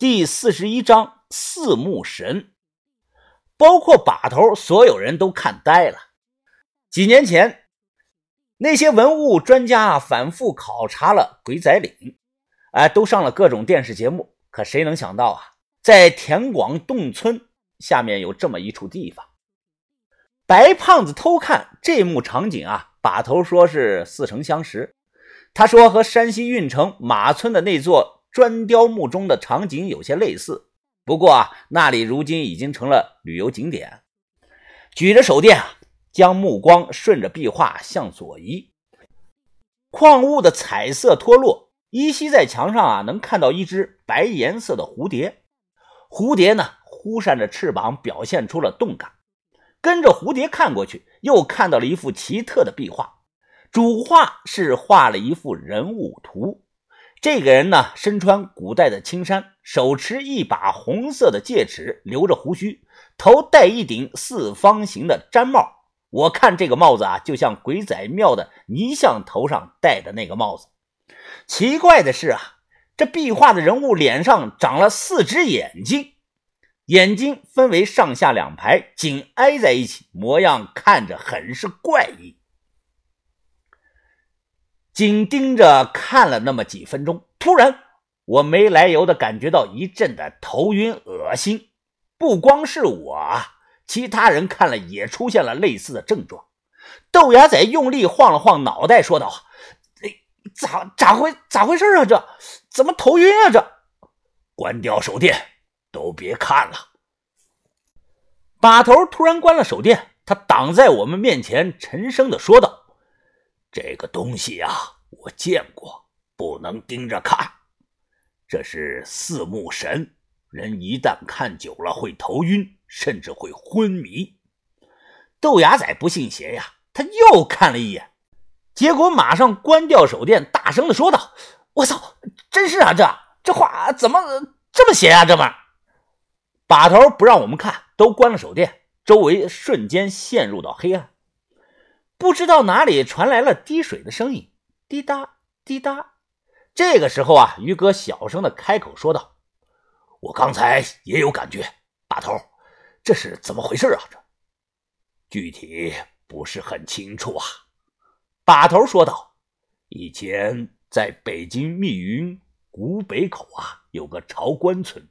第四十一章四目神，包括把头，所有人都看呆了。几年前，那些文物专家反复考察了鬼仔岭，哎，都上了各种电视节目。可谁能想到啊，在田广洞村下面有这么一处地方？白胖子偷看这幕场景啊，把头说是似曾相识。他说和山西运城马村的那座砖雕墓中的场景有些类似，不过啊，那里如今已经成了旅游景点。举着手电啊，将目光顺着壁画向左移，矿物的彩色脱落，依稀在墙上啊能看到一只白颜色的蝴蝶。蝴蝶呢，忽扇着翅膀，表现出了动感。跟着蝴蝶看过去，又看到了一幅奇特的壁画。主画是画了一幅人物图。这个人呢，身穿古代的青衫，手持一把红色的戒尺，留着胡须，头戴一顶四方形的毡帽。我看这个帽子啊，就像鬼仔庙的泥像头上戴的那个帽子。奇怪的是啊，这壁画的人物脸上长了四只眼睛。眼睛分为上下两排，紧挨在一起，模样看着很是怪异。紧盯着看了那么几分钟，突然我没来由的感觉到一阵的头晕恶心。不光是我，其他人看了也出现了类似的症状。豆芽仔用力晃了晃脑袋，说道：“，咋咋回咋回事啊？这怎么头晕啊？这关掉手电。”都别看了！把头突然关了手电，他挡在我们面前，沉声的说道：“这个东西啊，我见过，不能盯着看。这是四目神，人一旦看久了会头晕，甚至会昏迷。”豆芽仔不信邪呀，他又看了一眼，结果马上关掉手电，大声的说道：“我操，真是啊！这这画怎么这么邪啊？这么……”把头不让我们看，都关了手电，周围瞬间陷入到黑暗。不知道哪里传来了滴水的声音，滴答滴答。这个时候啊，于哥小声的开口说道：“我刚才也有感觉，把头，这是怎么回事啊？这具体不是很清楚啊。”把头说道：“以前在北京密云古北口啊，有个朝官村。”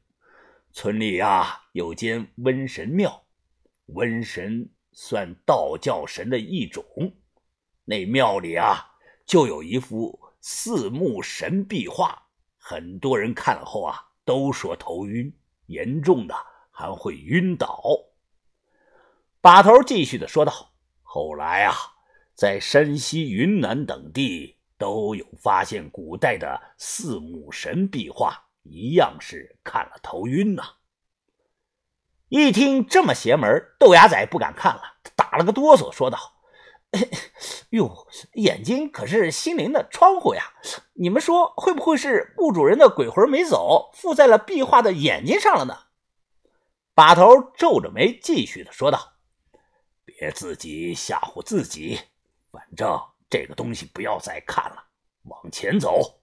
村里啊有间瘟神庙，瘟神算道教神的一种。那庙里啊就有一幅四目神壁画，很多人看了后啊都说头晕，严重的还会晕倒。把头继续的说道：“后来啊，在山西、云南等地都有发现古代的四目神壁画。”一样是看了头晕呐！一听这么邪门，豆芽仔不敢看了，打了个哆嗦，说道：“哟，眼睛可是心灵的窗户呀！你们说会不会是墓主人的鬼魂没走，附在了壁画的眼睛上了呢？”把头皱着眉，继续的说道：“别自己吓唬自己，反正这个东西不要再看了，往前走。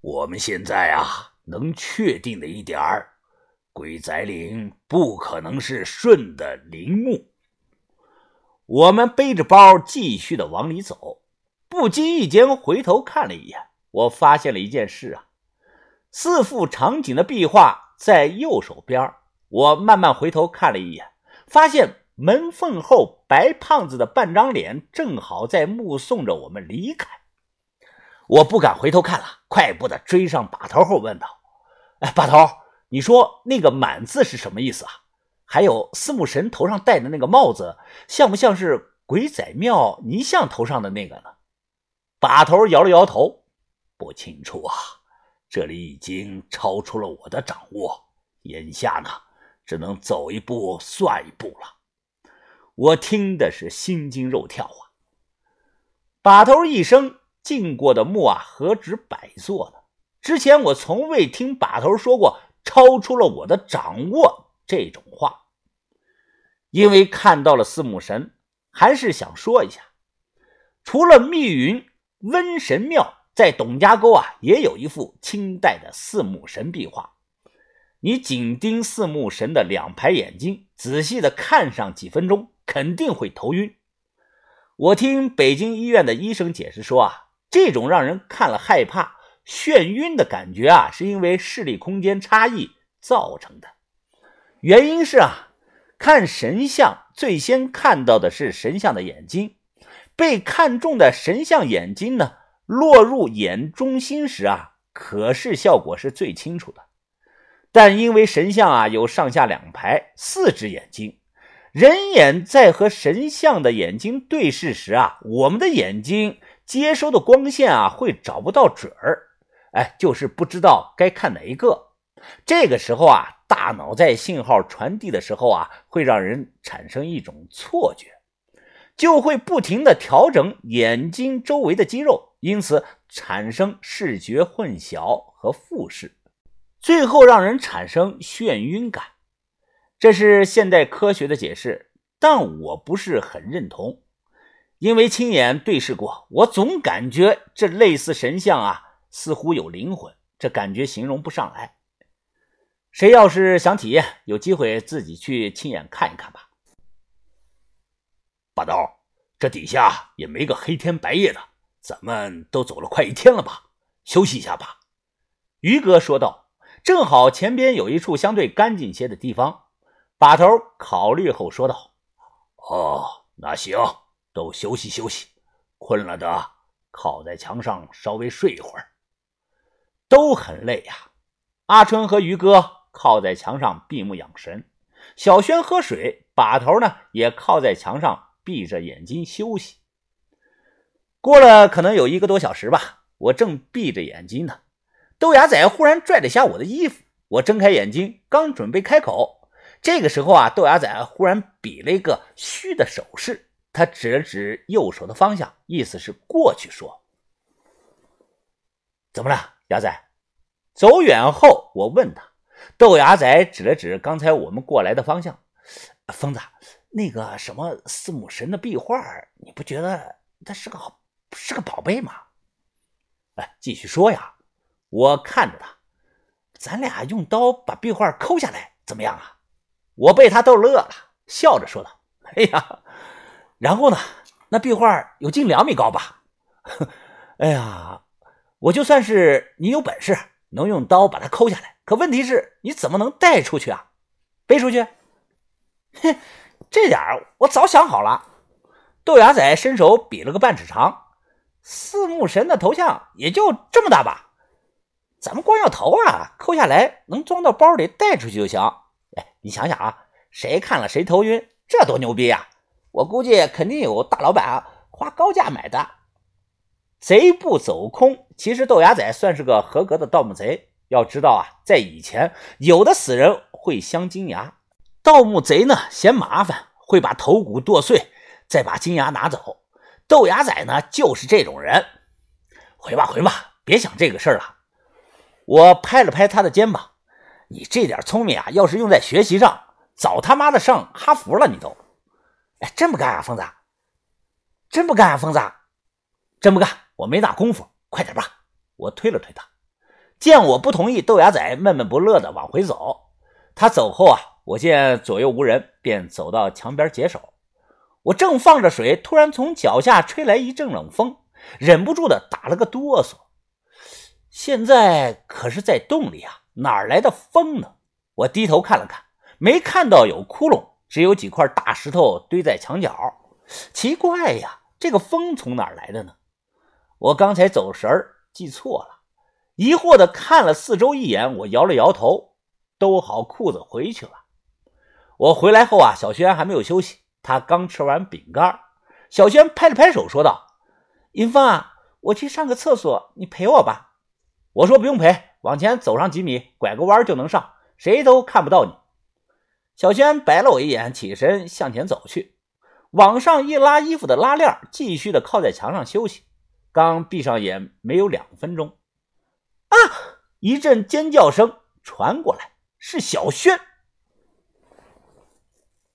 我们现在啊。”能确定的一点儿，鬼仔岭不可能是顺的陵墓。我们背着包继续的往里走，不经意间回头看了一眼，我发现了一件事啊，四幅场景的壁画在右手边。我慢慢回头看了一眼，发现门缝后白胖子的半张脸正好在目送着我们离开。我不敢回头看了，快步的追上把头后问道。哎，把头，你说那个满字是什么意思啊？还有四目神头上戴的那个帽子，像不像是鬼仔庙泥像头上的那个呢？把头摇了摇头，不清楚啊，这里已经超出了我的掌握，眼下呢，只能走一步算一步了。我听的是心惊肉跳啊！把头一生进过的墓啊，何止百座呢？之前我从未听把头说过“超出了我的掌握”这种话，因为看到了四目神，还是想说一下，除了密云瘟神庙，在董家沟啊也有一幅清代的四目神壁画。你紧盯四目神的两排眼睛，仔细的看上几分钟，肯定会头晕。我听北京医院的医生解释说啊，这种让人看了害怕、眩晕的感觉啊，是因为视力空间差异造成的。原因是啊，看神像最先看到的是神像的眼睛，被看中的神像眼睛呢，落入眼中心时啊，可视效果是最清楚的。但因为神像啊有上下两排四只眼睛，人眼在和神像的眼睛对视时啊，我们的眼睛接收的光线啊会找不到准儿，哎，就是不知道该看哪一个。这个时候啊，大脑在信号传递的时候啊，会让人产生一种错觉，就会不停的调整眼睛周围的肌肉，因此产生视觉混淆和复视。最后让人产生眩晕感，这是现代科学的解释，但我不是很认同，因为亲眼对视过，我总感觉这类似神像啊，似乎有灵魂，这感觉形容不上来。谁要是想体验，有机会自己去亲眼看一看吧。把刀，这底下也没个黑天白夜的，咱们都走了快一天了吧，休息一下吧。”于哥说道。正好前边有一处相对干净些的地方，把头考虑后说道：“哦，那行，都休息休息，困了的靠在墙上稍微睡一会儿。都很累呀。”阿春和于哥靠在墙上闭目养神，小轩喝水，把头呢也靠在墙上闭着眼睛休息。过了可能有一个多小时吧，我正闭着眼睛呢。豆芽仔忽然拽了下我的衣服，我睁开眼睛，刚准备开口，这个时候啊，豆芽仔忽然比了一个虚的手势，他指了指右手的方向，意思是过去说：“怎么了，牙仔？”走远后，我问他，豆芽仔指了指刚才我们过来的方向：“疯子，那个什么四目神的壁画，你不觉得它是个是个宝贝吗？”哎，继续说呀。我看着他，咱俩用刀把壁画抠下来，怎么样啊？我被他逗乐了，笑着说道：“哎呀，然后呢？那壁画有近两米高吧？哎呀，我就算是你有本事能用刀把它抠下来，可问题是你怎么能带出去啊？背出去？哼，这点我早想好了。”豆芽仔伸手比了个半尺长，四目神的头像也就这么大吧。咱们光要头啊，抠下来能装到包里带出去就行。哎，你想想啊，谁看了谁头晕，这多牛逼呀！我估计肯定有大老板花高价买的。贼不走空，其实豆芽仔算是个合格的盗墓贼。要知道啊，在以前，有的死人会镶金牙，盗墓贼呢嫌麻烦，会把头骨剁碎，再把金牙拿走。豆芽仔呢就是这种人。回吧回吧，别想这个事儿了。我拍了拍他的肩膀，你这点聪明啊，要是用在学习上，早他妈的上哈佛了。你都，哎，真不干啊，疯子！真不干啊，疯子！真不干！我没那功夫，快点吧！我推了推他，见我不同意，豆芽仔闷闷不乐的往回走。他走后啊，我见左右无人，便走到墙边解手。我正放着水，突然从脚下吹来一阵冷风，忍不住的打了个哆嗦。现在可是在洞里啊，哪来的风呢？我低头看了看，没看到有窟窿，只有几块大石头堆在墙角。奇怪呀，这个风从哪来的呢？我刚才走神儿，记错了。疑惑的看了四周一眼，我摇了摇头，兜好裤子回去了。我回来后啊，小轩还没有休息，他刚吃完饼干。小轩拍了拍手，说道：“云峰啊，我去上个厕所，你陪我吧。”我说不用陪，往前走上几米，拐个弯就能上，谁都看不到你。小轩白了我一眼，起身向前走去，往上一拉衣服的拉链，继续的靠在墙上休息。刚闭上眼，没有两分钟，啊！一阵尖叫声传过来，是小轩。